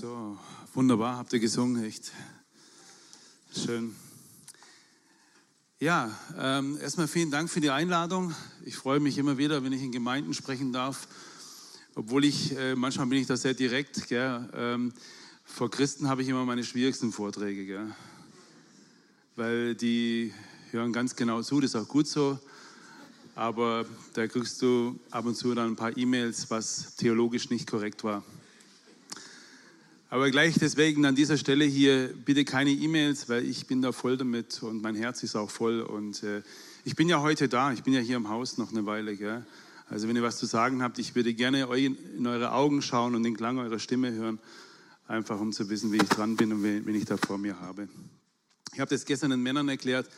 So, wunderbar, habt ihr gesungen, echt schön. Ja, ähm, erstmal vielen Dank für die Einladung. Ich freue mich immer wieder, wenn ich in Gemeinden sprechen darf, obwohl ich, äh, manchmal bin ich da sehr direkt. Ähm, vor Christen habe ich immer meine schwierigsten Vorträge, gell? weil die hören ganz genau zu, das ist auch gut so. Aber da kriegst du ab und zu dann ein paar E-Mails, was theologisch nicht korrekt war. Aber gleich deswegen an dieser Stelle hier bitte keine E-Mails, weil ich bin da voll damit und mein Herz ist auch voll. Und äh, ich bin ja heute da, ich bin ja hier im Haus noch eine Weile. Gell? Also wenn ihr was zu sagen habt, ich würde gerne in eure Augen schauen und den Klang eurer Stimme hören, einfach um zu wissen, wie ich dran bin und wen ich da vor mir habe. Ich habe das gestern den Männern erklärt,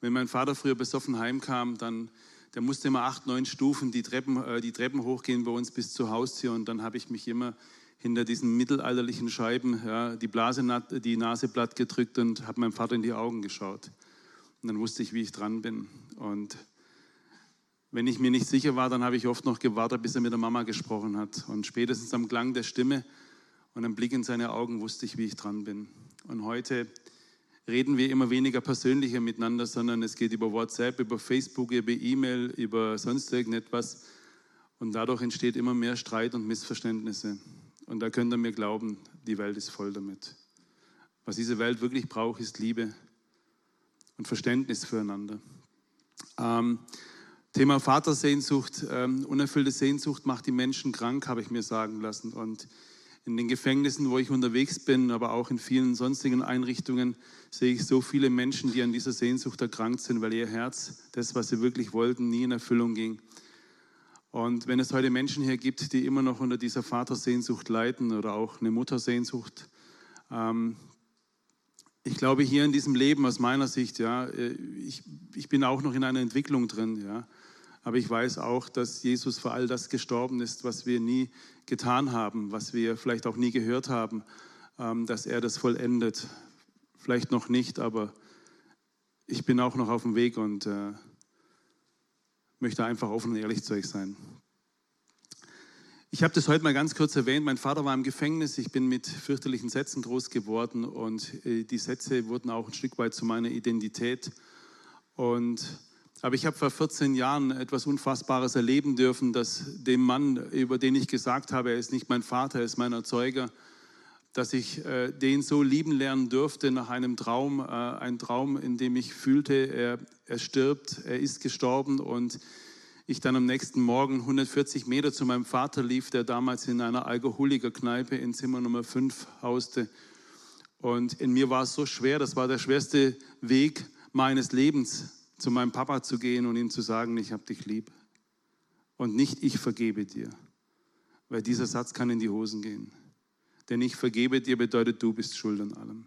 wenn mein Vater früher besoffen heimkam, dann der musste immer acht, neun Stufen die Treppen, äh, die Treppen hochgehen bei uns bis zur Haustür und dann habe ich mich immer hinter diesen mittelalterlichen Scheiben ja, die, Blase, die Nase platt gedrückt und habe meinem Vater in die Augen geschaut. Und dann wusste ich, wie ich dran bin. Und wenn ich mir nicht sicher war, dann habe ich oft noch gewartet, bis er mit der Mama gesprochen hat. Und spätestens am Klang der Stimme und am Blick in seine Augen wusste ich, wie ich dran bin. Und heute reden wir immer weniger persönlicher miteinander, sondern es geht über WhatsApp, über Facebook, über E-Mail, über sonst irgendetwas. Und dadurch entsteht immer mehr Streit und Missverständnisse. Und da könnt ihr mir glauben, die Welt ist voll damit. Was diese Welt wirklich braucht, ist Liebe und Verständnis füreinander. Ähm, Thema Vatersehnsucht, ähm, unerfüllte Sehnsucht macht die Menschen krank, habe ich mir sagen lassen. Und in den Gefängnissen, wo ich unterwegs bin, aber auch in vielen sonstigen Einrichtungen, sehe ich so viele Menschen, die an dieser Sehnsucht erkrankt sind, weil ihr Herz, das, was sie wirklich wollten, nie in Erfüllung ging. Und wenn es heute Menschen hier gibt, die immer noch unter dieser Vatersehnsucht leiden oder auch eine Muttersehnsucht, ähm, ich glaube hier in diesem Leben aus meiner Sicht, ja, äh, ich, ich bin auch noch in einer Entwicklung drin, ja, aber ich weiß auch, dass Jesus für all das gestorben ist, was wir nie getan haben, was wir vielleicht auch nie gehört haben, ähm, dass er das vollendet. Vielleicht noch nicht, aber ich bin auch noch auf dem Weg und äh, möchte einfach offen und ehrlich zu euch sein. Ich habe das heute mal ganz kurz erwähnt. Mein Vater war im Gefängnis. Ich bin mit fürchterlichen Sätzen groß geworden und äh, die Sätze wurden auch ein Stück weit zu meiner Identität. Und, aber ich habe vor 14 Jahren etwas Unfassbares erleben dürfen, dass dem Mann, über den ich gesagt habe, er ist nicht mein Vater, er ist mein Erzeuger, dass ich äh, den so lieben lernen durfte nach einem Traum, äh, ein Traum, in dem ich fühlte, er, er stirbt, er ist gestorben und ich dann am nächsten Morgen 140 Meter zu meinem Vater lief, der damals in einer Alkoholikerkneipe in Zimmer Nummer 5 hauste. Und in mir war es so schwer, das war der schwerste Weg meines Lebens, zu meinem Papa zu gehen und ihm zu sagen, ich habe dich lieb. Und nicht ich vergebe dir, weil dieser Satz kann in die Hosen gehen. Denn ich vergebe dir bedeutet, du bist schuld an allem.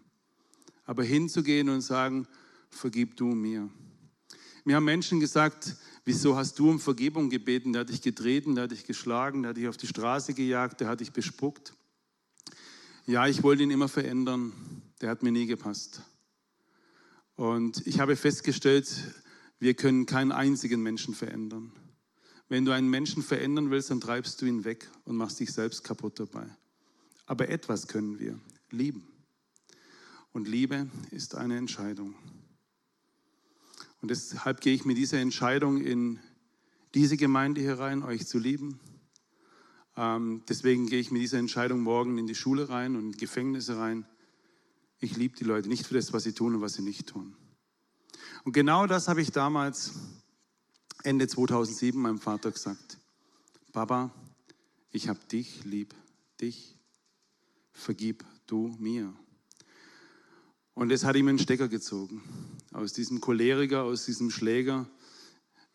Aber hinzugehen und sagen, vergib du mir. Mir haben Menschen gesagt, wieso hast du um Vergebung gebeten? Der hat dich getreten, der hat dich geschlagen, der hat dich auf die Straße gejagt, der hat dich bespuckt. Ja, ich wollte ihn immer verändern, der hat mir nie gepasst. Und ich habe festgestellt, wir können keinen einzigen Menschen verändern. Wenn du einen Menschen verändern willst, dann treibst du ihn weg und machst dich selbst kaputt dabei. Aber etwas können wir, lieben. Und Liebe ist eine Entscheidung. Und deshalb gehe ich mit dieser Entscheidung in diese Gemeinde hier rein, euch zu lieben. Ähm, deswegen gehe ich mit dieser Entscheidung morgen in die Schule rein und in Gefängnisse rein. Ich liebe die Leute nicht für das, was sie tun und was sie nicht tun. Und genau das habe ich damals Ende 2007 meinem Vater gesagt. Papa, ich habe dich lieb, dich vergib du mir. Und es hat ihm einen Stecker gezogen. Aus diesem Choleriker, aus diesem Schläger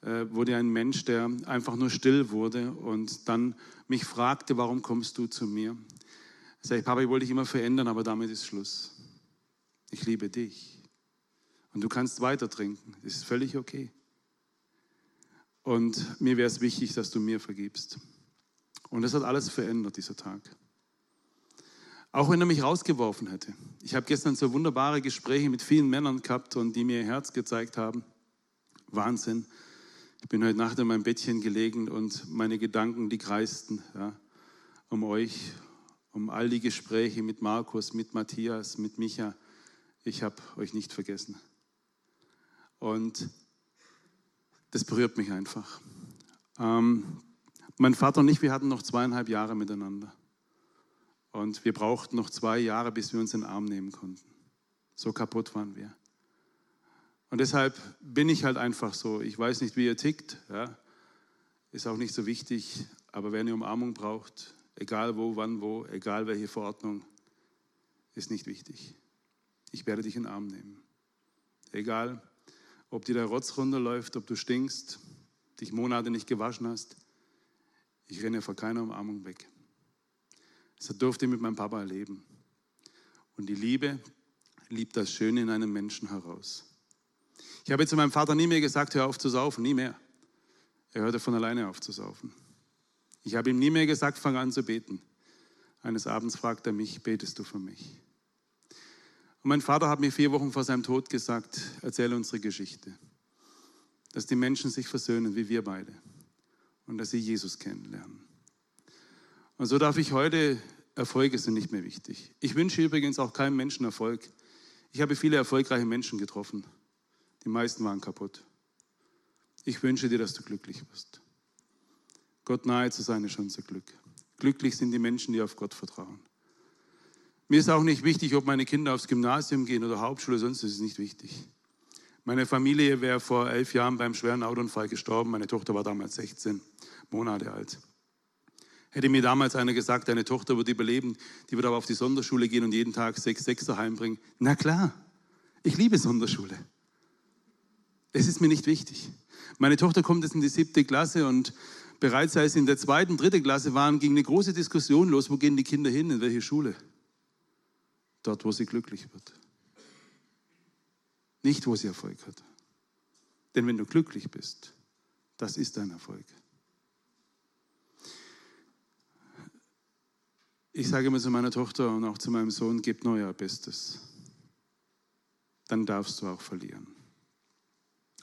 äh, wurde ein Mensch, der einfach nur still wurde und dann mich fragte, warum kommst du zu mir? Ich, Papa, ich wollte dich immer verändern, aber damit ist Schluss. Ich liebe dich. Und du kannst weiter trinken. Das ist völlig okay. Und mir wäre es wichtig, dass du mir vergibst. Und das hat alles verändert, dieser Tag. Auch wenn er mich rausgeworfen hätte. Ich habe gestern so wunderbare Gespräche mit vielen Männern gehabt und die mir ihr Herz gezeigt haben. Wahnsinn. Ich bin heute Nacht in meinem Bettchen gelegen und meine Gedanken, die kreisten ja, um euch um all die Gespräche mit Markus, mit Matthias, mit Micha. Ich habe euch nicht vergessen. Und das berührt mich einfach. Ähm, mein Vater und ich, wir hatten noch zweieinhalb Jahre miteinander. Und wir brauchten noch zwei Jahre, bis wir uns in den Arm nehmen konnten. So kaputt waren wir. Und deshalb bin ich halt einfach so. Ich weiß nicht, wie ihr tickt. Ja. Ist auch nicht so wichtig. Aber wer eine Umarmung braucht, egal wo, wann, wo, egal welche Verordnung, ist nicht wichtig. Ich werde dich in den Arm nehmen. Egal, ob dir der Rotz runterläuft, ob du stinkst, dich Monate nicht gewaschen hast. Ich renne vor keiner Umarmung weg. Das durfte ich mit meinem Papa erleben. Und die Liebe liebt das Schöne in einem Menschen heraus. Ich habe zu meinem Vater nie mehr gesagt, hör auf zu saufen, nie mehr. Er hörte von alleine auf zu saufen. Ich habe ihm nie mehr gesagt, fang an zu beten. Eines Abends fragt er mich, betest du für mich? Und mein Vater hat mir vier Wochen vor seinem Tod gesagt, erzähle unsere Geschichte. Dass die Menschen sich versöhnen, wie wir beide. Und dass sie Jesus kennenlernen. Und so darf ich heute, Erfolge sind nicht mehr wichtig. Ich wünsche übrigens auch keinem Menschen Erfolg. Ich habe viele erfolgreiche Menschen getroffen. Die meisten waren kaputt. Ich wünsche dir, dass du glücklich wirst. Gott nahe zu sein ist unser Glück. Glücklich sind die Menschen, die auf Gott vertrauen. Mir ist auch nicht wichtig, ob meine Kinder aufs Gymnasium gehen oder Hauptschule, sonst ist es nicht wichtig. Meine Familie wäre vor elf Jahren beim schweren Autounfall gestorben. Meine Tochter war damals 16 Monate alt. Hätte mir damals einer gesagt, deine Tochter wird überleben, die wird aber auf die Sonderschule gehen und jeden Tag sechs Sechser heimbringen. Na klar, ich liebe Sonderschule. Es ist mir nicht wichtig. Meine Tochter kommt jetzt in die siebte Klasse und bereits als sie in der zweiten, dritten Klasse waren, ging eine große Diskussion los, wo gehen die Kinder hin, in welche Schule? Dort, wo sie glücklich wird. Nicht, wo sie Erfolg hat. Denn wenn du glücklich bist, das ist dein Erfolg. Ich sage immer zu meiner Tochter und auch zu meinem Sohn, gib nur euer Bestes. Dann darfst du auch verlieren.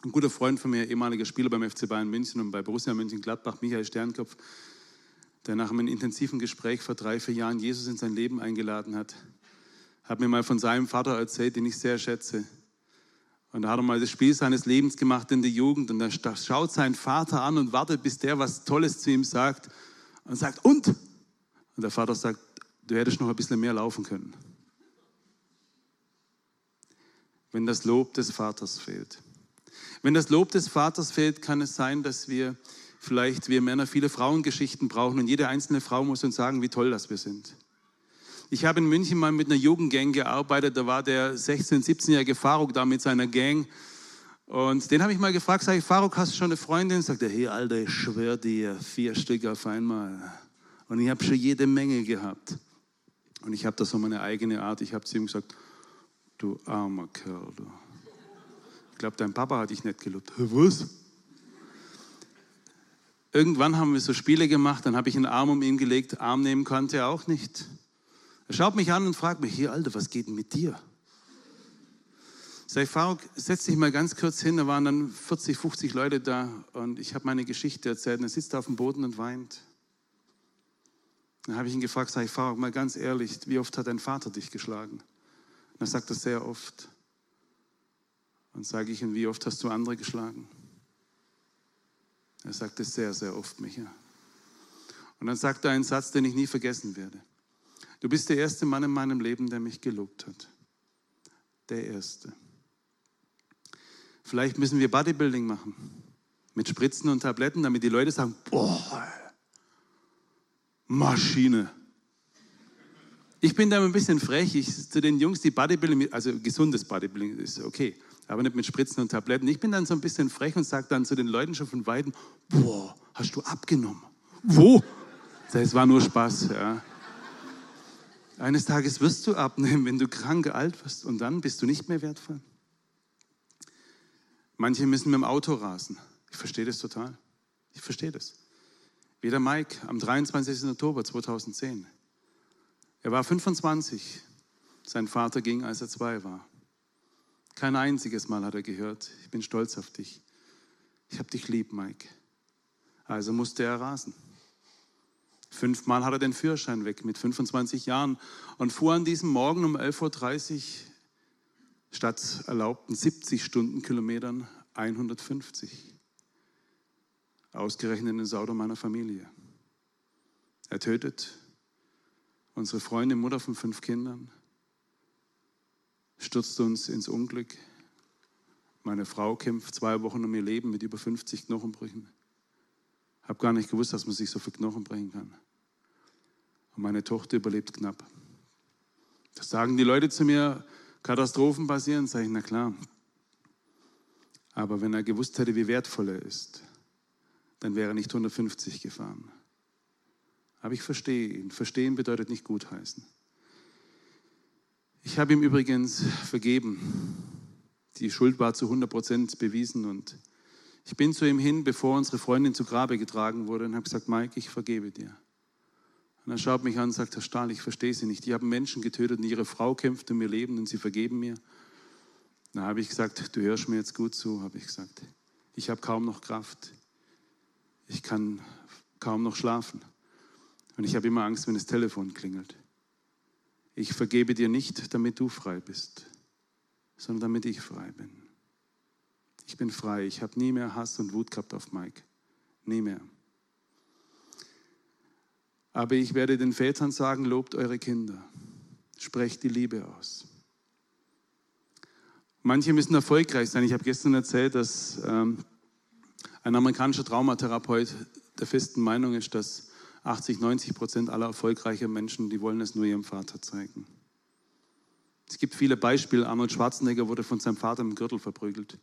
Ein guter Freund von mir, ehemaliger Spieler beim FC Bayern München und bei Borussia München-Gladbach, Michael Sternkopf, der nach einem intensiven Gespräch vor drei, vier Jahren Jesus in sein Leben eingeladen hat, hat mir mal von seinem Vater erzählt, den ich sehr schätze. Und da hat er mal das Spiel seines Lebens gemacht in der Jugend und da schaut sein Vater an und wartet, bis der was Tolles zu ihm sagt und sagt, und? Und der Vater sagt, du hättest noch ein bisschen mehr laufen können. Wenn das Lob des Vaters fehlt. Wenn das Lob des Vaters fehlt, kann es sein, dass wir vielleicht, wir Männer, viele Frauengeschichten brauchen und jede einzelne Frau muss uns sagen, wie toll das wir sind. Ich habe in München mal mit einer Jugendgang gearbeitet, da war der 16-, 17-jährige Faruk da mit seiner Gang. Und den habe ich mal gefragt, sage ich, Faruk, hast du schon eine Freundin? Sagt er, hey Alter, ich schwöre dir, vier Stück auf einmal. Und ich habe schon jede Menge gehabt. Und ich habe da so meine eigene Art. Ich habe zu ihm gesagt, du armer Kerl, du. Ich glaube, dein Papa hat dich nicht gelobt. Was? Irgendwann haben wir so Spiele gemacht, dann habe ich einen Arm um ihn gelegt, Arm nehmen konnte er auch nicht. Er schaut mich an und fragt mich, hier Alter, was geht denn mit dir? Sag ich, Faruk, setz dich mal ganz kurz hin. Da waren dann 40, 50 Leute da und ich habe meine Geschichte erzählt. Und er sitzt auf dem Boden und weint. Dann habe ich ihn gefragt, sag ich, Faruk, mal ganz ehrlich, wie oft hat dein Vater dich geschlagen? Und er sagt das sehr oft. Und sage ich ihm, wie oft hast du andere geschlagen? Er sagt es sehr, sehr oft, Micha. Und dann sagt er einen Satz, den ich nie vergessen werde. Du bist der erste Mann in meinem Leben, der mich gelobt hat. Der erste. Vielleicht müssen wir Bodybuilding machen. Mit Spritzen und Tabletten, damit die Leute sagen, boah, Maschine. Ich bin da ein bisschen frech. Ich, zu den Jungs, die Bodybuilding, also gesundes Bodybuilding ist okay, aber nicht mit Spritzen und Tabletten. Ich bin dann so ein bisschen frech und sage dann zu den Leuten schon von Weitem, boah, hast du abgenommen? Wo? Das war nur Spaß. Ja. Eines Tages wirst du abnehmen, wenn du krank alt wirst und dann bist du nicht mehr wertvoll. Manche müssen mit dem Auto rasen. Ich verstehe das total. Ich verstehe das. Wie der Mike am 23. Oktober 2010. Er war 25. Sein Vater ging, als er zwei war. Kein einziges Mal hat er gehört, ich bin stolz auf dich. Ich habe dich lieb, Mike. Also musste er rasen. Fünfmal hat er den Führerschein weg mit 25 Jahren und fuhr an diesem Morgen um 11.30 Uhr statt erlaubten 70 Stundenkilometern 150. Ausgerechnet in Auto meiner Familie. Er tötet unsere Freundin, Mutter von fünf Kindern, stürzt uns ins Unglück. Meine Frau kämpft zwei Wochen um ihr Leben mit über 50 Knochenbrüchen. Habe gar nicht gewusst, dass man sich so viel Knochen brechen kann. Und meine Tochter überlebt knapp. Das sagen die Leute zu mir, Katastrophen passieren, sage ich, na klar. Aber wenn er gewusst hätte, wie wertvoll er ist, dann wäre er nicht 150 gefahren. Aber ich verstehe ihn. Verstehen bedeutet nicht gutheißen. Ich habe ihm übrigens vergeben. Die Schuld war zu 100 Prozent bewiesen und ich bin zu ihm hin, bevor unsere Freundin zu Grabe getragen wurde und habe gesagt, Mike, ich vergebe dir. Und er schaut mich an und sagt, Herr Stahl, ich verstehe Sie nicht. Die haben Menschen getötet und ihre Frau kämpft um ihr Leben und sie vergeben mir. Da habe ich gesagt, du hörst mir jetzt gut zu, habe ich gesagt. Ich habe kaum noch Kraft. Ich kann kaum noch schlafen. Und ich habe immer Angst, wenn das Telefon klingelt. Ich vergebe dir nicht, damit du frei bist, sondern damit ich frei bin. Ich bin frei. Ich habe nie mehr Hass und Wut gehabt auf Mike. Nie mehr. Aber ich werde den Vätern sagen, lobt eure Kinder. Sprecht die Liebe aus. Manche müssen erfolgreich sein. Ich habe gestern erzählt, dass ähm, ein amerikanischer Traumatherapeut der festen Meinung ist, dass 80, 90 Prozent aller erfolgreichen Menschen, die wollen es nur ihrem Vater zeigen. Es gibt viele Beispiele. Arnold Schwarzenegger wurde von seinem Vater im Gürtel verprügelt.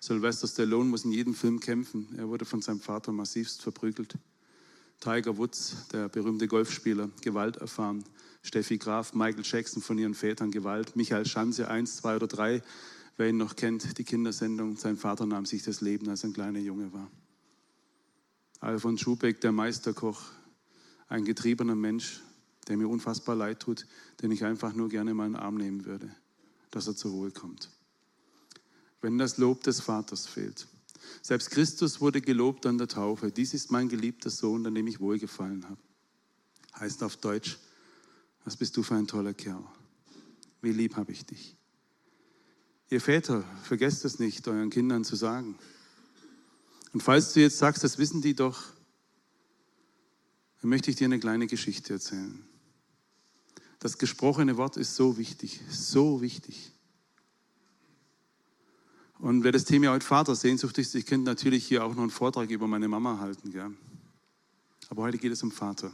Sylvester Stallone muss in jedem Film kämpfen. Er wurde von seinem Vater massivst verprügelt. Tiger Woods, der berühmte Golfspieler, Gewalt erfahren. Steffi Graf, Michael Jackson von ihren Vätern Gewalt. Michael Schanze, eins, zwei oder drei. Wer ihn noch kennt, die Kindersendung. Sein Vater nahm sich das Leben, als er ein kleiner Junge war. Alfons Schubeck, der Meisterkoch, ein getriebener Mensch, der mir unfassbar leid tut, den ich einfach nur gerne in meinen Arm nehmen würde, dass er zur Ruhe kommt. Wenn das Lob des Vaters fehlt. Selbst Christus wurde gelobt an der Taufe. Dies ist mein geliebter Sohn, an dem ich wohlgefallen habe. Heißt auf Deutsch, was bist du für ein toller Kerl? Wie lieb habe ich dich? Ihr Väter, vergesst es nicht, euren Kindern zu sagen. Und falls du jetzt sagst, das wissen die doch, dann möchte ich dir eine kleine Geschichte erzählen. Das gesprochene Wort ist so wichtig, so wichtig. Und wer das Thema heute Vater Sehnsucht ist, ich könnte natürlich hier auch noch einen Vortrag über meine Mama halten. Gell? Aber heute geht es um Vater.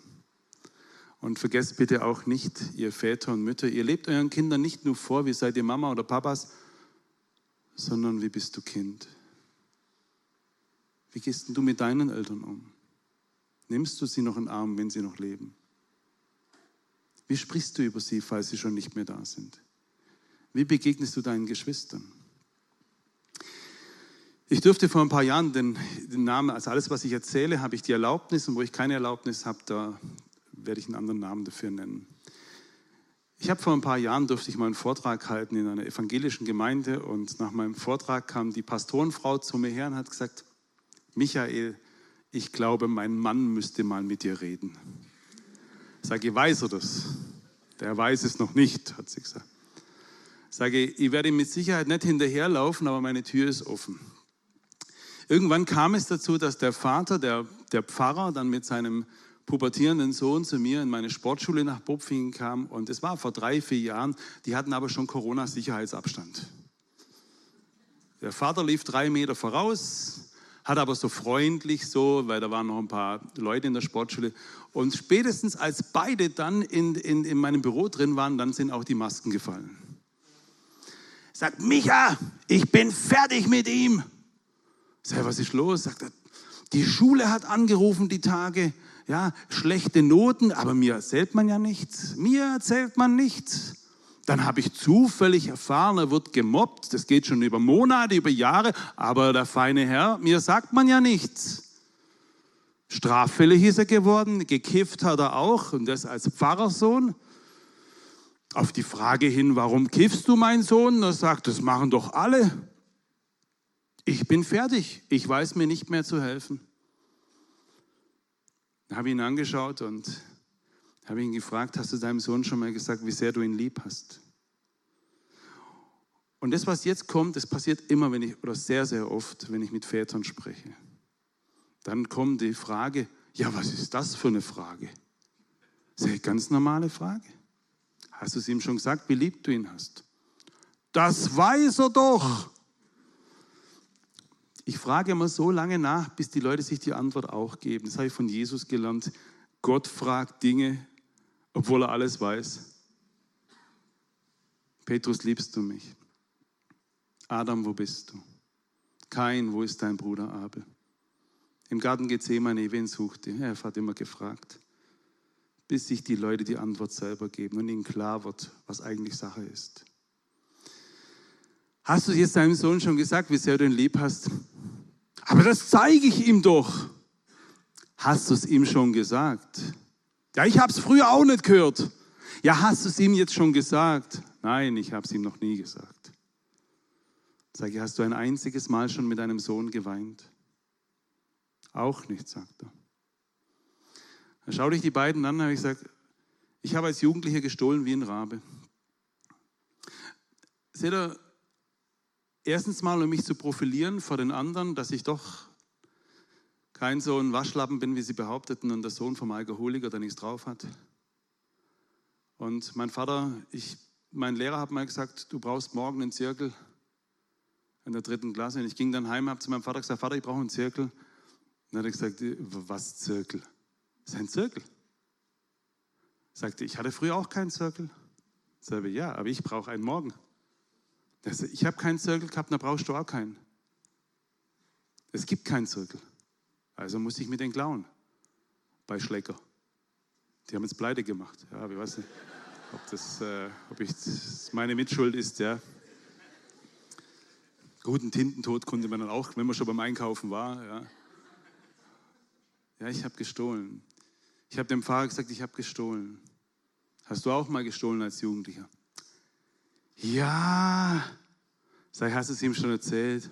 Und vergesst bitte auch nicht, ihr Väter und Mütter, ihr lebt euren Kindern nicht nur vor, wie seid ihr Mama oder Papas, sondern wie bist du Kind? Wie gehst du mit deinen Eltern um? Nimmst du sie noch in den Arm, wenn sie noch leben? Wie sprichst du über sie, falls sie schon nicht mehr da sind? Wie begegnest du deinen Geschwistern? Ich durfte vor ein paar Jahren den, den, Namen, also alles, was ich erzähle, habe ich die Erlaubnis und wo ich keine Erlaubnis habe, da werde ich einen anderen Namen dafür nennen. Ich habe vor ein paar Jahren durfte ich mal einen Vortrag halten in einer evangelischen Gemeinde und nach meinem Vortrag kam die Pastorenfrau zu mir her und hat gesagt, Michael, ich glaube, mein Mann müsste mal mit dir reden. Ich sage, weiß er das? Der weiß es noch nicht, hat sie gesagt. Ich sage, ich werde mit Sicherheit nicht hinterherlaufen, aber meine Tür ist offen. Irgendwann kam es dazu, dass der Vater, der, der Pfarrer, dann mit seinem pubertierenden Sohn zu mir in meine Sportschule nach Bopfingen kam. Und es war vor drei, vier Jahren. Die hatten aber schon Corona-Sicherheitsabstand. Der Vater lief drei Meter voraus, hat aber so freundlich so, weil da waren noch ein paar Leute in der Sportschule. Und spätestens als beide dann in, in, in meinem Büro drin waren, dann sind auch die Masken gefallen. Sagt, Micha, ich bin fertig mit ihm. Sag, was ist los? Sagt er, die Schule hat angerufen die Tage, ja, schlechte Noten, aber mir erzählt man ja nichts. Mir erzählt man nichts. Dann habe ich zufällig erfahren, er wird gemobbt. Das geht schon über Monate, über Jahre. Aber der feine Herr, mir sagt man ja nichts. Straffällig ist er geworden, gekifft hat er auch und das als Pfarrersohn. Auf die Frage hin, warum kiffst du, mein Sohn? Er sagt, das machen doch alle. Ich bin fertig, ich weiß mir nicht mehr zu helfen. Habe ihn angeschaut und habe ihn gefragt, hast du deinem Sohn schon mal gesagt, wie sehr du ihn lieb hast? Und das, was jetzt kommt, das passiert immer, wenn ich, oder sehr, sehr oft, wenn ich mit Vätern spreche. Dann kommt die Frage, ja, was ist das für eine Frage? Das ist eine ganz normale Frage. Hast du es ihm schon gesagt, wie lieb du ihn hast? Das weiß er doch. Ich frage immer so lange nach, bis die Leute sich die Antwort auch geben. Das habe ich von Jesus gelernt. Gott fragt Dinge, obwohl er alles weiß. Petrus, liebst du mich? Adam, wo bist du? Kain, wo ist dein Bruder Abel? Im Garten Gethsemane, wen sucht ihr? Er hat immer gefragt, bis sich die Leute die Antwort selber geben und ihnen klar wird, was eigentlich Sache ist. Hast du jetzt deinem Sohn schon gesagt, wie sehr du ihn lieb hast? Aber das zeige ich ihm doch. Hast du es ihm schon gesagt? Ja, ich habe es früher auch nicht gehört. Ja, hast du es ihm jetzt schon gesagt? Nein, ich habe es ihm noch nie gesagt. Sage hast du ein einziges Mal schon mit deinem Sohn geweint? Auch nicht, sagt er. Dann schaue ich die beiden an und habe ich gesagt, ich habe als Jugendlicher gestohlen wie ein Rabe. Seht ihr, erstens mal, um mich zu profilieren vor den anderen, dass ich doch kein so ein Waschlappen bin, wie sie behaupteten, und der Sohn vom Alkoholiker, der nichts drauf hat. Und mein Vater, ich, mein Lehrer hat mal gesagt, du brauchst morgen einen Zirkel in der dritten Klasse. Und ich ging dann heim, habe zu meinem Vater gesagt, Vater, ich brauche einen Zirkel. Und dann hat er gesagt, was Zirkel? Das ist ein Zirkel. Sagte, ich hatte früher auch keinen Zirkel. Sagte, ja, aber ich brauche einen morgen. Sagte, ich habe keinen Zirkel gehabt, dann brauchst du auch keinen. Es gibt keinen Zirkel. Also muss ich mit den klauen. Bei Schlecker. Die haben jetzt pleite gemacht. Ja, ich weiß nicht, ob das, äh, ob ich, das meine Mitschuld ist, ja. Guten Tintentod konnte man dann auch, wenn man schon beim Einkaufen war. Ja, ja ich habe gestohlen. Ich habe dem Fahrer gesagt, ich habe gestohlen. Hast du auch mal gestohlen als Jugendlicher? Ja. Sag, hast du es ihm schon erzählt?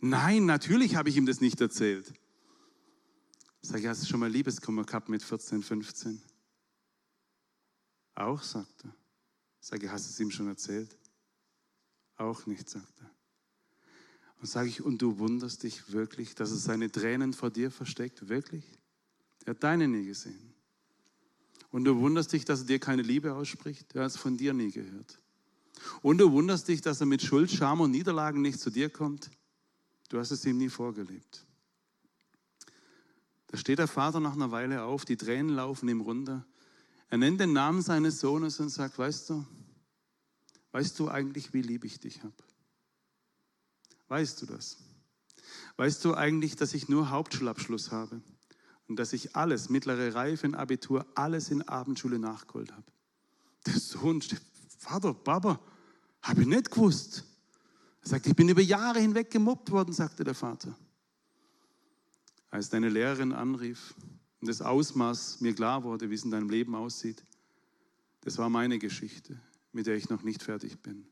Nein, natürlich habe ich ihm das nicht erzählt. Sag, hast du schon mal Liebeskummer gehabt mit 14, 15? Auch, sagt er. Sag, hast du es ihm schon erzählt? Auch nicht, sagt er. Und sage ich, und du wunderst dich wirklich, dass er seine Tränen vor dir versteckt? Wirklich? Er hat deine nie gesehen. Und du wunderst dich, dass er dir keine Liebe ausspricht? Er hat es von dir nie gehört. Und du wunderst dich, dass er mit Schuld, Scham und Niederlagen nicht zu dir kommt? Du hast es ihm nie vorgelebt. Da steht der Vater nach einer Weile auf, die Tränen laufen ihm runter. Er nennt den Namen seines Sohnes und sagt, weißt du, weißt du eigentlich, wie lieb ich dich habe? Weißt du das? Weißt du eigentlich, dass ich nur Hauptschulabschluss habe und dass ich alles, mittlere Reife, Abitur, alles in Abendschule nachgeholt habe? Der Sohn steht, Vater, Papa, habe ich nicht gewusst. Er sagt, ich bin über Jahre hinweg gemobbt worden, sagte der Vater. Als deine Lehrerin anrief und das Ausmaß mir klar wurde, wie es in deinem Leben aussieht, das war meine Geschichte, mit der ich noch nicht fertig bin.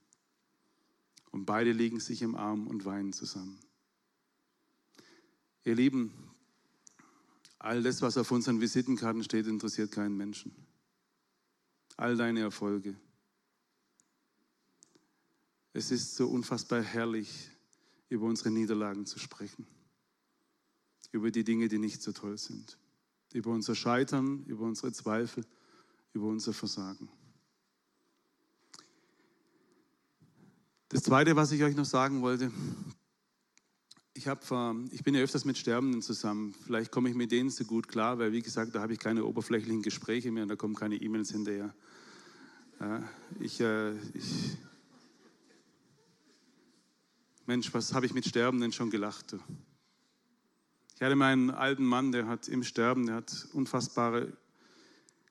Und beide liegen sich im Arm und weinen zusammen. Ihr Lieben, all das, was auf unseren Visitenkarten steht, interessiert keinen Menschen. All deine Erfolge. Es ist so unfassbar herrlich, über unsere Niederlagen zu sprechen. Über die Dinge, die nicht so toll sind. Über unser Scheitern, über unsere Zweifel, über unser Versagen. Das Zweite, was ich euch noch sagen wollte, ich, hab, ich bin ja öfters mit Sterbenden zusammen. Vielleicht komme ich mit denen so gut klar, weil wie gesagt, da habe ich keine oberflächlichen Gespräche mehr und da kommen keine E-Mails hinterher. Ich, äh, ich, Mensch, was habe ich mit Sterbenden schon gelacht? Ich hatte meinen alten Mann, der hat im Sterben, der hat unfassbare,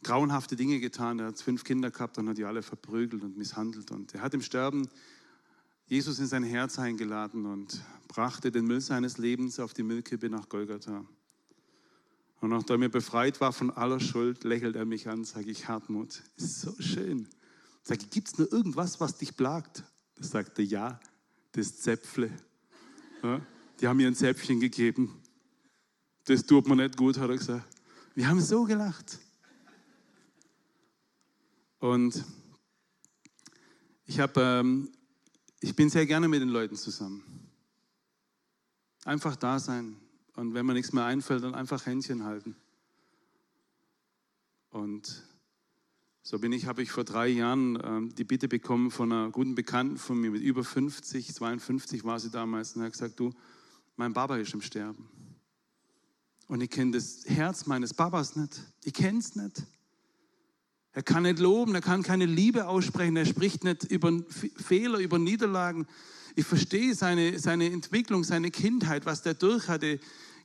grauenhafte Dinge getan. Der hat fünf Kinder gehabt und hat die alle verprügelt und misshandelt. Und er hat im Sterben Jesus in sein Herz eingeladen und brachte den Müll seines Lebens auf die Müllkippe nach Golgatha. Und nachdem er befreit war von aller Schuld, lächelt er mich an, sage ich, Hartmut, ist so schön. Sage ich, gibt es nur irgendwas, was dich plagt? Er sagte, ja, das Zäpfle. Ja, die haben mir ein Zäpfchen gegeben. Das tut mir nicht gut, hat er gesagt. Wir haben so gelacht. Und ich, hab, ähm, ich bin sehr gerne mit den Leuten zusammen. Einfach da sein. Und wenn mir nichts mehr einfällt, dann einfach Händchen halten. Und so bin ich, habe ich vor drei Jahren ähm, die Bitte bekommen von einer guten Bekannten von mir mit über 50, 52 war sie damals, und hat gesagt, du, mein Papa ist im Sterben. Und ich kenne das Herz meines Papas nicht. Ich kenne es nicht. Er kann nicht loben, er kann keine Liebe aussprechen, er spricht nicht über Fehler, über Niederlagen. Ich verstehe seine, seine Entwicklung, seine Kindheit, was der durch hatte,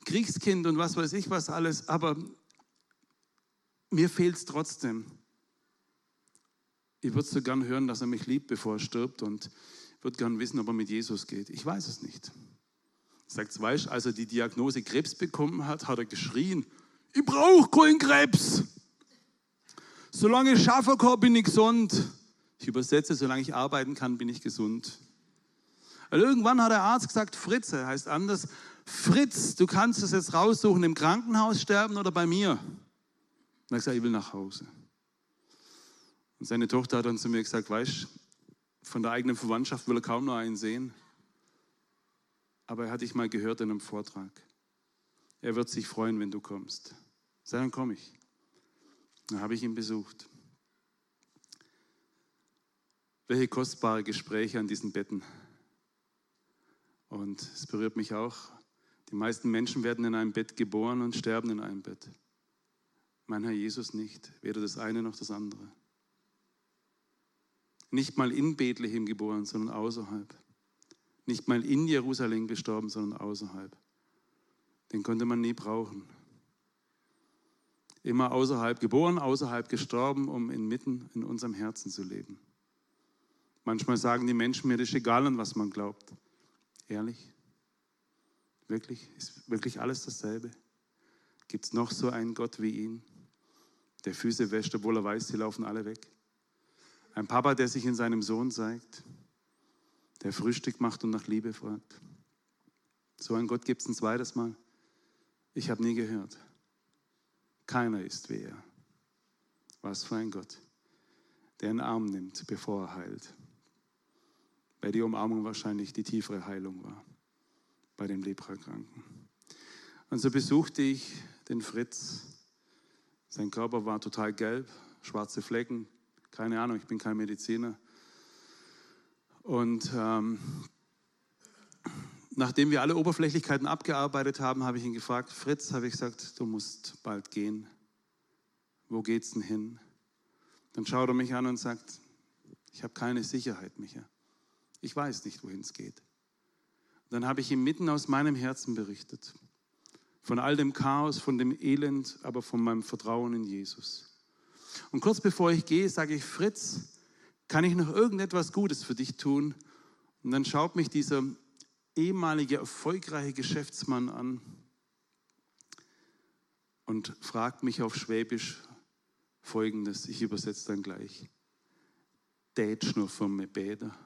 Kriegskind und was weiß ich was alles, aber mir fehlt es trotzdem. Ich würde so gern hören, dass er mich liebt, bevor er stirbt und würde gern wissen, ob er mit Jesus geht. Ich weiß es nicht. Sagt, weißt, als er die Diagnose Krebs bekommen hat, hat er geschrien, ich brauche keinen Krebs. Solange ich schaffen kann, bin ich gesund. Ich übersetze, solange ich arbeiten kann, bin ich gesund. Weil irgendwann hat der Arzt gesagt, Fritze heißt anders, Fritz, du kannst es jetzt raussuchen, im Krankenhaus sterben oder bei mir. Und er hat gesagt, ich will nach Hause. Und seine Tochter hat dann zu mir gesagt, weißt von der eigenen Verwandtschaft will er kaum noch einen sehen. Aber er hat dich mal gehört in einem Vortrag. Er wird sich freuen, wenn du kommst. Sei dann komme ich. Dann habe ich ihn besucht. Welche kostbare Gespräche an diesen Betten. Und es berührt mich auch. Die meisten Menschen werden in einem Bett geboren und sterben in einem Bett. Mein Herr Jesus nicht, weder das eine noch das andere. Nicht mal in Bethlehem geboren, sondern außerhalb. Nicht mal in Jerusalem gestorben, sondern außerhalb. Den konnte man nie brauchen immer außerhalb geboren, außerhalb gestorben, um inmitten in unserem Herzen zu leben. Manchmal sagen die Menschen mir, das ist egal, an was man glaubt. Ehrlich? Wirklich? Ist wirklich alles dasselbe? Gibt es noch so einen Gott wie ihn, der Füße wäscht, obwohl er weiß, sie laufen alle weg? Ein Papa, der sich in seinem Sohn zeigt, der Frühstück macht und nach Liebe fragt. So ein Gott gibt es ein zweites Mal. Ich habe nie gehört. Keiner ist wie er. Was für ein Gott, der einen Arm nimmt, bevor er heilt. Bei der Umarmung wahrscheinlich die tiefere Heilung war, bei dem Leprakranken. Und so besuchte ich den Fritz. Sein Körper war total gelb, schwarze Flecken. Keine Ahnung, ich bin kein Mediziner. Und ähm, nachdem wir alle Oberflächlichkeiten abgearbeitet haben, habe ich ihn gefragt, Fritz, habe ich gesagt, du musst bald gehen. Wo geht's denn hin? Dann schaut er mich an und sagt, ich habe keine Sicherheit, Micha. Ich weiß nicht, wohin es geht. Dann habe ich ihm mitten aus meinem Herzen berichtet. Von all dem Chaos, von dem Elend, aber von meinem Vertrauen in Jesus. Und kurz bevor ich gehe, sage ich, Fritz, kann ich noch irgendetwas Gutes für dich tun? Und dann schaut mich dieser ehemalige erfolgreiche Geschäftsmann an und fragt mich auf Schwäbisch folgendes, ich übersetze dann gleich. Dätsch nur von mir Bäder.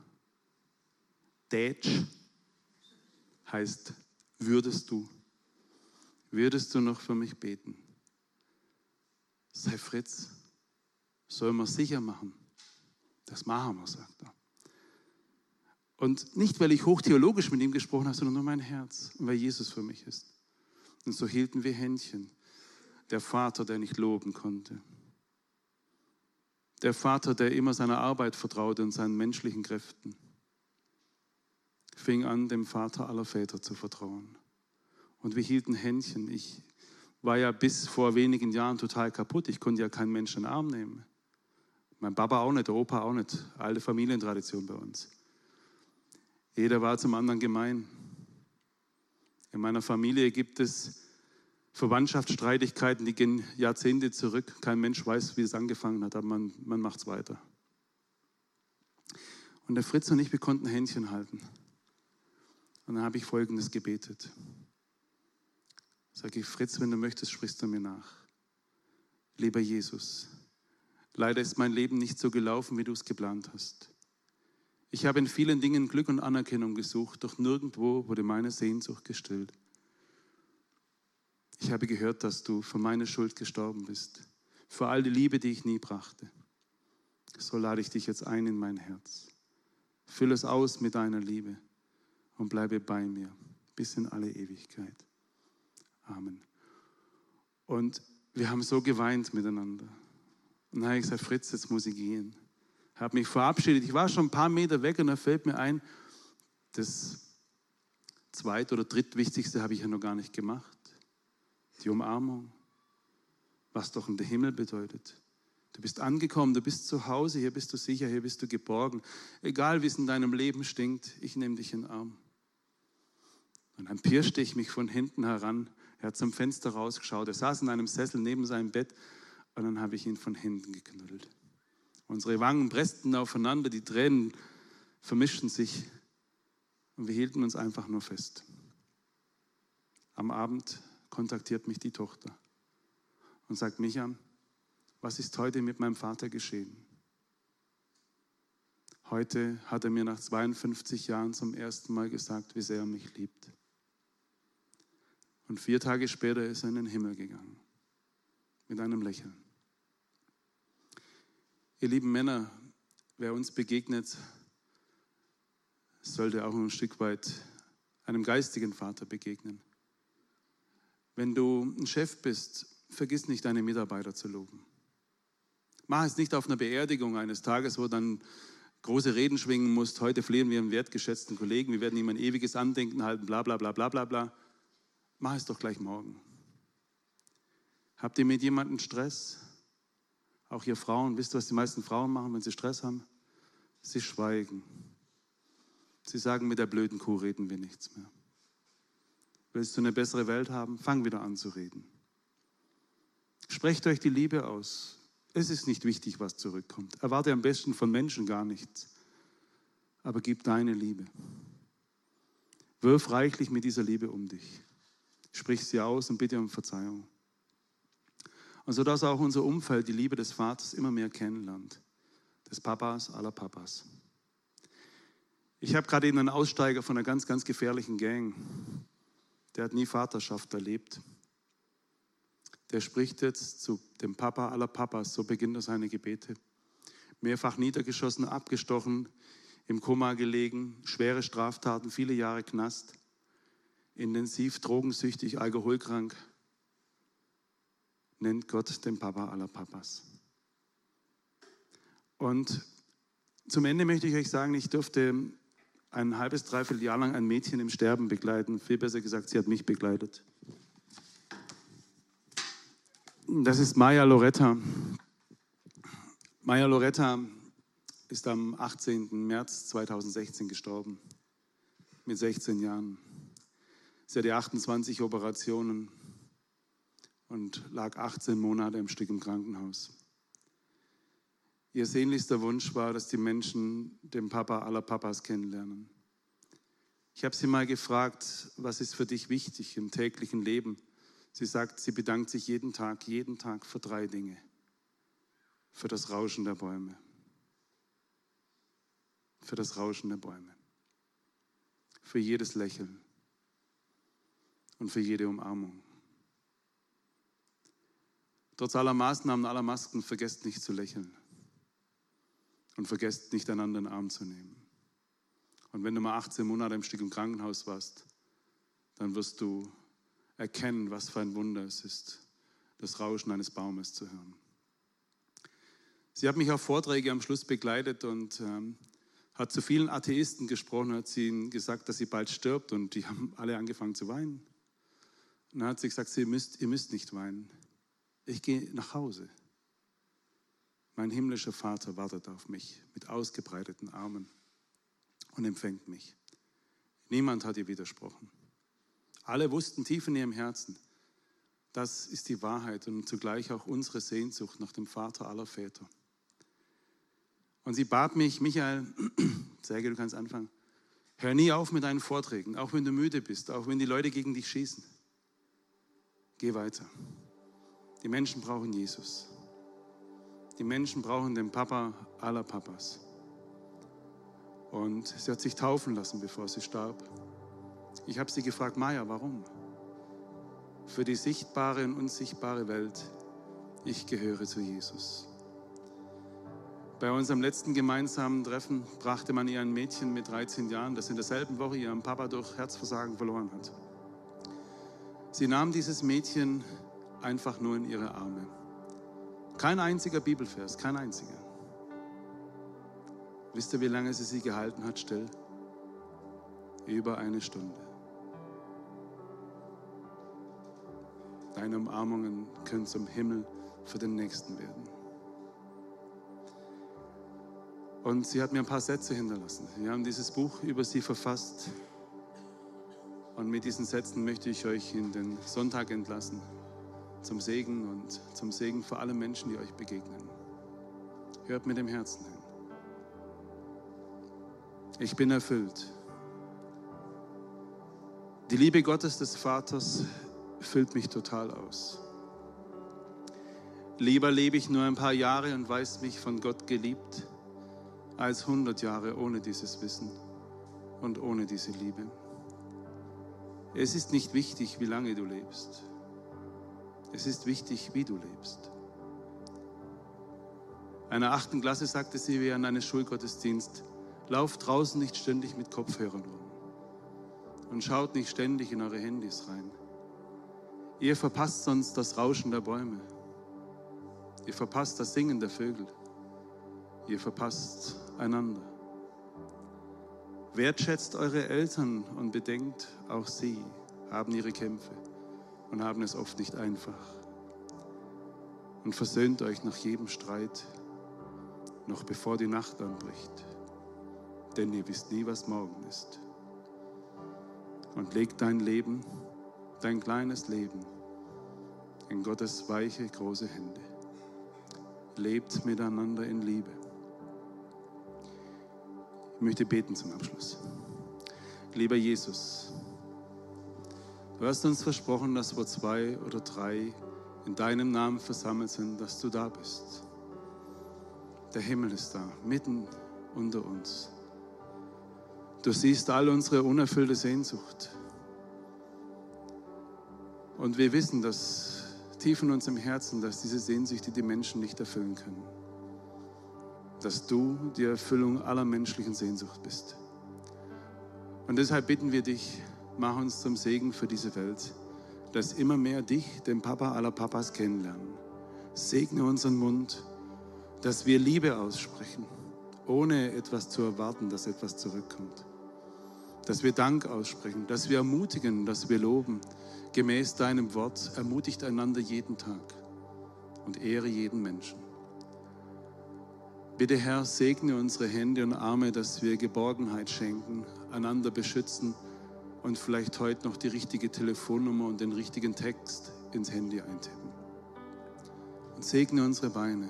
Dätsch heißt, würdest du, würdest du noch für mich beten? Sei Fritz, soll man sicher machen. Das machen wir, sagt er. Und nicht, weil ich hochtheologisch mit ihm gesprochen habe, sondern nur mein Herz weil Jesus für mich ist. Und so hielten wir Händchen. Der Vater, der nicht loben konnte. Der Vater, der immer seiner Arbeit vertraute und seinen menschlichen Kräften, fing an, dem Vater aller Väter zu vertrauen. Und wir hielten Händchen. Ich war ja bis vor wenigen Jahren total kaputt. Ich konnte ja keinen Menschen in den Arm nehmen. Mein Papa auch nicht, der Opa auch nicht. Alte Familientradition bei uns. Jeder war zum anderen gemein. In meiner Familie gibt es Verwandtschaftsstreitigkeiten, die gehen Jahrzehnte zurück. Kein Mensch weiß, wie es angefangen hat, aber man, man macht es weiter. Und der Fritz und ich, wir konnten Händchen halten. Und dann habe ich Folgendes gebetet. Sage ich, Fritz, wenn du möchtest, sprichst du mir nach. Lieber Jesus, leider ist mein Leben nicht so gelaufen, wie du es geplant hast. Ich habe in vielen Dingen Glück und Anerkennung gesucht, doch nirgendwo wurde meine Sehnsucht gestillt. Ich habe gehört, dass du für meine Schuld gestorben bist, für all die Liebe, die ich nie brachte. So lade ich dich jetzt ein in mein Herz. Fülle es aus mit deiner Liebe und bleibe bei mir bis in alle Ewigkeit. Amen. Und wir haben so geweint miteinander. Und dann habe ich gesagt, Fritz, jetzt muss ich gehen. Ich habe mich verabschiedet. Ich war schon ein paar Meter weg und da fällt mir ein, das zweit- oder drittwichtigste habe ich ja noch gar nicht gemacht. Die Umarmung, was doch in der Himmel bedeutet. Du bist angekommen, du bist zu Hause, hier bist du sicher, hier bist du geborgen. Egal wie es in deinem Leben stinkt, ich nehme dich in den Arm. Und dann pirschte ich mich von hinten heran. Er hat zum Fenster rausgeschaut. Er saß in einem Sessel neben seinem Bett und dann habe ich ihn von hinten geknuddelt. Unsere Wangen pressten aufeinander, die Tränen vermischten sich und wir hielten uns einfach nur fest. Am Abend kontaktiert mich die Tochter und sagt, Micha, was ist heute mit meinem Vater geschehen? Heute hat er mir nach 52 Jahren zum ersten Mal gesagt, wie sehr er mich liebt. Und vier Tage später ist er in den Himmel gegangen, mit einem Lächeln. Ihr lieben Männer, wer uns begegnet, sollte auch ein Stück weit einem geistigen Vater begegnen. Wenn du ein Chef bist, vergiss nicht, deine Mitarbeiter zu loben. Mach es nicht auf einer Beerdigung eines Tages, wo dann große Reden schwingen musst. Heute flehen wir einen wertgeschätzten Kollegen, wir werden ihm ein ewiges Andenken halten, bla bla bla bla bla bla. Mach es doch gleich morgen. Habt ihr mit jemandem Stress? Auch ihr Frauen, wisst ihr, was die meisten Frauen machen, wenn sie Stress haben? Sie schweigen. Sie sagen, mit der blöden Kuh reden wir nichts mehr. Willst du eine bessere Welt haben? Fang wieder an zu reden. Sprecht euch die Liebe aus. Es ist nicht wichtig, was zurückkommt. Erwarte am besten von Menschen gar nichts. Aber gib deine Liebe. Wirf reichlich mit dieser Liebe um dich. Sprich sie aus und bitte um Verzeihung. Und so dass auch unser Umfeld die Liebe des Vaters immer mehr kennenlernt. Des Papas aller Papas. Ich habe gerade eben einen Aussteiger von einer ganz, ganz gefährlichen Gang. Der hat nie Vaterschaft erlebt. Der spricht jetzt zu dem Papa aller Papas, so beginnt er seine Gebete. Mehrfach niedergeschossen, abgestochen, im Koma gelegen, schwere Straftaten, viele Jahre Knast, intensiv drogensüchtig, alkoholkrank, nennt Gott den Papa aller Papas. Und zum Ende möchte ich euch sagen, ich durfte ein halbes, dreiviertel Jahr lang ein Mädchen im Sterben begleiten. Viel besser gesagt, sie hat mich begleitet. Das ist Maya Loretta. Maya Loretta ist am 18. März 2016 gestorben, mit 16 Jahren. Sie hatte 28 Operationen und lag 18 Monate im Stück im Krankenhaus. Ihr sehnlichster Wunsch war, dass die Menschen den Papa aller Papas kennenlernen. Ich habe sie mal gefragt, was ist für dich wichtig im täglichen Leben? Sie sagt, sie bedankt sich jeden Tag, jeden Tag für drei Dinge. Für das Rauschen der Bäume. Für das Rauschen der Bäume. Für jedes Lächeln. Und für jede Umarmung. Trotz aller Maßnahmen, aller Masken, vergesst nicht zu lächeln. Und vergesst nicht, einander in den Arm zu nehmen. Und wenn du mal 18 Monate im Stück im Krankenhaus warst, dann wirst du erkennen, was für ein Wunder es ist, das Rauschen eines Baumes zu hören. Sie hat mich auf Vorträge am Schluss begleitet und ähm, hat zu vielen Atheisten gesprochen, hat sie ihnen gesagt, dass sie bald stirbt und die haben alle angefangen zu weinen. Und dann hat sie gesagt, ihr müsst, ihr müsst nicht weinen. Ich gehe nach Hause. Mein himmlischer Vater wartet auf mich mit ausgebreiteten Armen und empfängt mich. Niemand hat ihr widersprochen. Alle wussten tief in ihrem Herzen, das ist die Wahrheit und zugleich auch unsere Sehnsucht nach dem Vater aller Väter. Und sie bat mich, Michael, Serge, du kannst anfangen, hör nie auf mit deinen Vorträgen, auch wenn du müde bist, auch wenn die Leute gegen dich schießen. Geh weiter. Die Menschen brauchen Jesus. Die Menschen brauchen den Papa aller Papas. Und sie hat sich taufen lassen, bevor sie starb. Ich habe sie gefragt, Maja, warum? für die sichtbare und unsichtbare Welt, ich gehöre zu Jesus. Bei unserem letzten gemeinsamen Treffen brachte man ihr ein Mädchen mit 13 Jahren, das in derselben Woche ihren Papa durch Herzversagen verloren hat. Sie nahm dieses Mädchen einfach nur in ihre Arme. Kein einziger Bibelvers, kein einziger. Wisst ihr, wie lange sie sie gehalten hat, still? Über eine Stunde. Deine Umarmungen können zum Himmel für den Nächsten werden. Und sie hat mir ein paar Sätze hinterlassen. Wir haben dieses Buch über sie verfasst. Und mit diesen Sätzen möchte ich euch in den Sonntag entlassen. Zum Segen und zum Segen für alle Menschen, die euch begegnen. Hört mit dem Herzen hin. Ich bin erfüllt. Die Liebe Gottes des Vaters füllt mich total aus. Lieber lebe ich nur ein paar Jahre und weiß mich von Gott geliebt als 100 Jahre ohne dieses Wissen und ohne diese Liebe. Es ist nicht wichtig, wie lange du lebst. Es ist wichtig, wie du lebst. Einer achten Klasse sagte sie während eines Schulgottesdienst, lauft draußen nicht ständig mit Kopfhörern rum und schaut nicht ständig in eure Handys rein. Ihr verpasst sonst das Rauschen der Bäume. Ihr verpasst das Singen der Vögel. Ihr verpasst einander. Wertschätzt eure Eltern und bedenkt, auch sie haben ihre Kämpfe und haben es oft nicht einfach. Und versöhnt euch nach jedem Streit, noch bevor die Nacht anbricht. Denn ihr wisst nie, was morgen ist. Und legt dein Leben, dein kleines Leben, in Gottes weiche, große Hände. Lebt miteinander in Liebe. Ich möchte beten zum Abschluss. Lieber Jesus, du hast uns versprochen, dass wo zwei oder drei in deinem Namen versammelt sind, dass du da bist. Der Himmel ist da, mitten unter uns. Du siehst all unsere unerfüllte Sehnsucht. Und wir wissen, dass tief in unserem Herzen, dass diese Sehnsüchte die Menschen nicht erfüllen können dass du die Erfüllung aller menschlichen Sehnsucht bist. Und deshalb bitten wir dich, mach uns zum Segen für diese Welt, dass immer mehr dich, den Papa aller Papas, kennenlernen. Segne unseren Mund, dass wir Liebe aussprechen, ohne etwas zu erwarten, dass etwas zurückkommt. Dass wir Dank aussprechen, dass wir ermutigen, dass wir loben. Gemäß deinem Wort ermutigt einander jeden Tag und ehre jeden Menschen. Bitte Herr, segne unsere Hände und Arme, dass wir Geborgenheit schenken, einander beschützen und vielleicht heute noch die richtige Telefonnummer und den richtigen Text ins Handy eintippen. Und segne unsere Beine,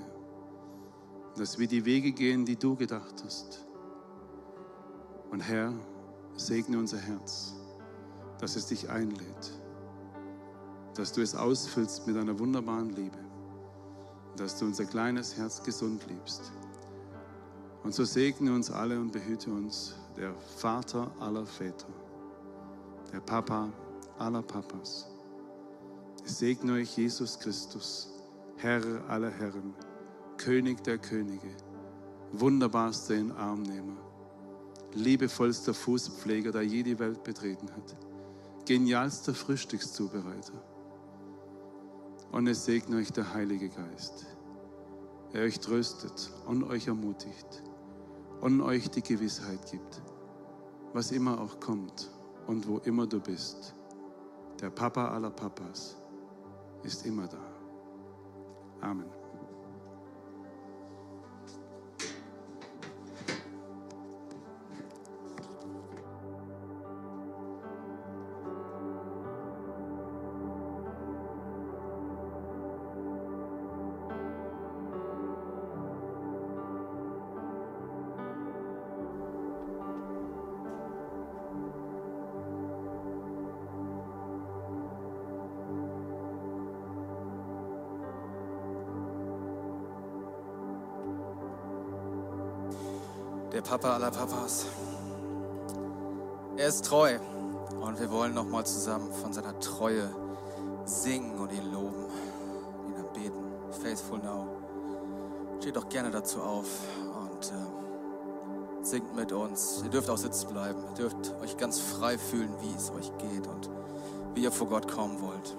dass wir die Wege gehen, die du gedacht hast. Und Herr, segne unser Herz, dass es dich einlädt, dass du es ausfüllst mit einer wunderbaren Liebe, dass du unser kleines Herz gesund liebst und so segne uns alle und behüte uns der Vater aller Väter, der Papa aller Papas. Ich segne euch Jesus Christus, Herr aller Herren, König der Könige, wunderbarster in Armnehmer, liebevollster Fußpfleger, der je die Welt betreten hat, genialster Frühstückszubereiter. Und es segne euch der Heilige Geist, er euch tröstet und euch ermutigt und euch die Gewissheit gibt, was immer auch kommt und wo immer du bist. Der Papa aller Papas ist immer da. Amen. Papa aller Papas. Er ist treu und wir wollen noch mal zusammen von seiner Treue singen und ihn loben, ihn anbeten. Faithful Now. Steht doch gerne dazu auf und äh, singt mit uns. Ihr dürft auch sitzen bleiben. Ihr dürft euch ganz frei fühlen, wie es euch geht und wie ihr vor Gott kommen wollt.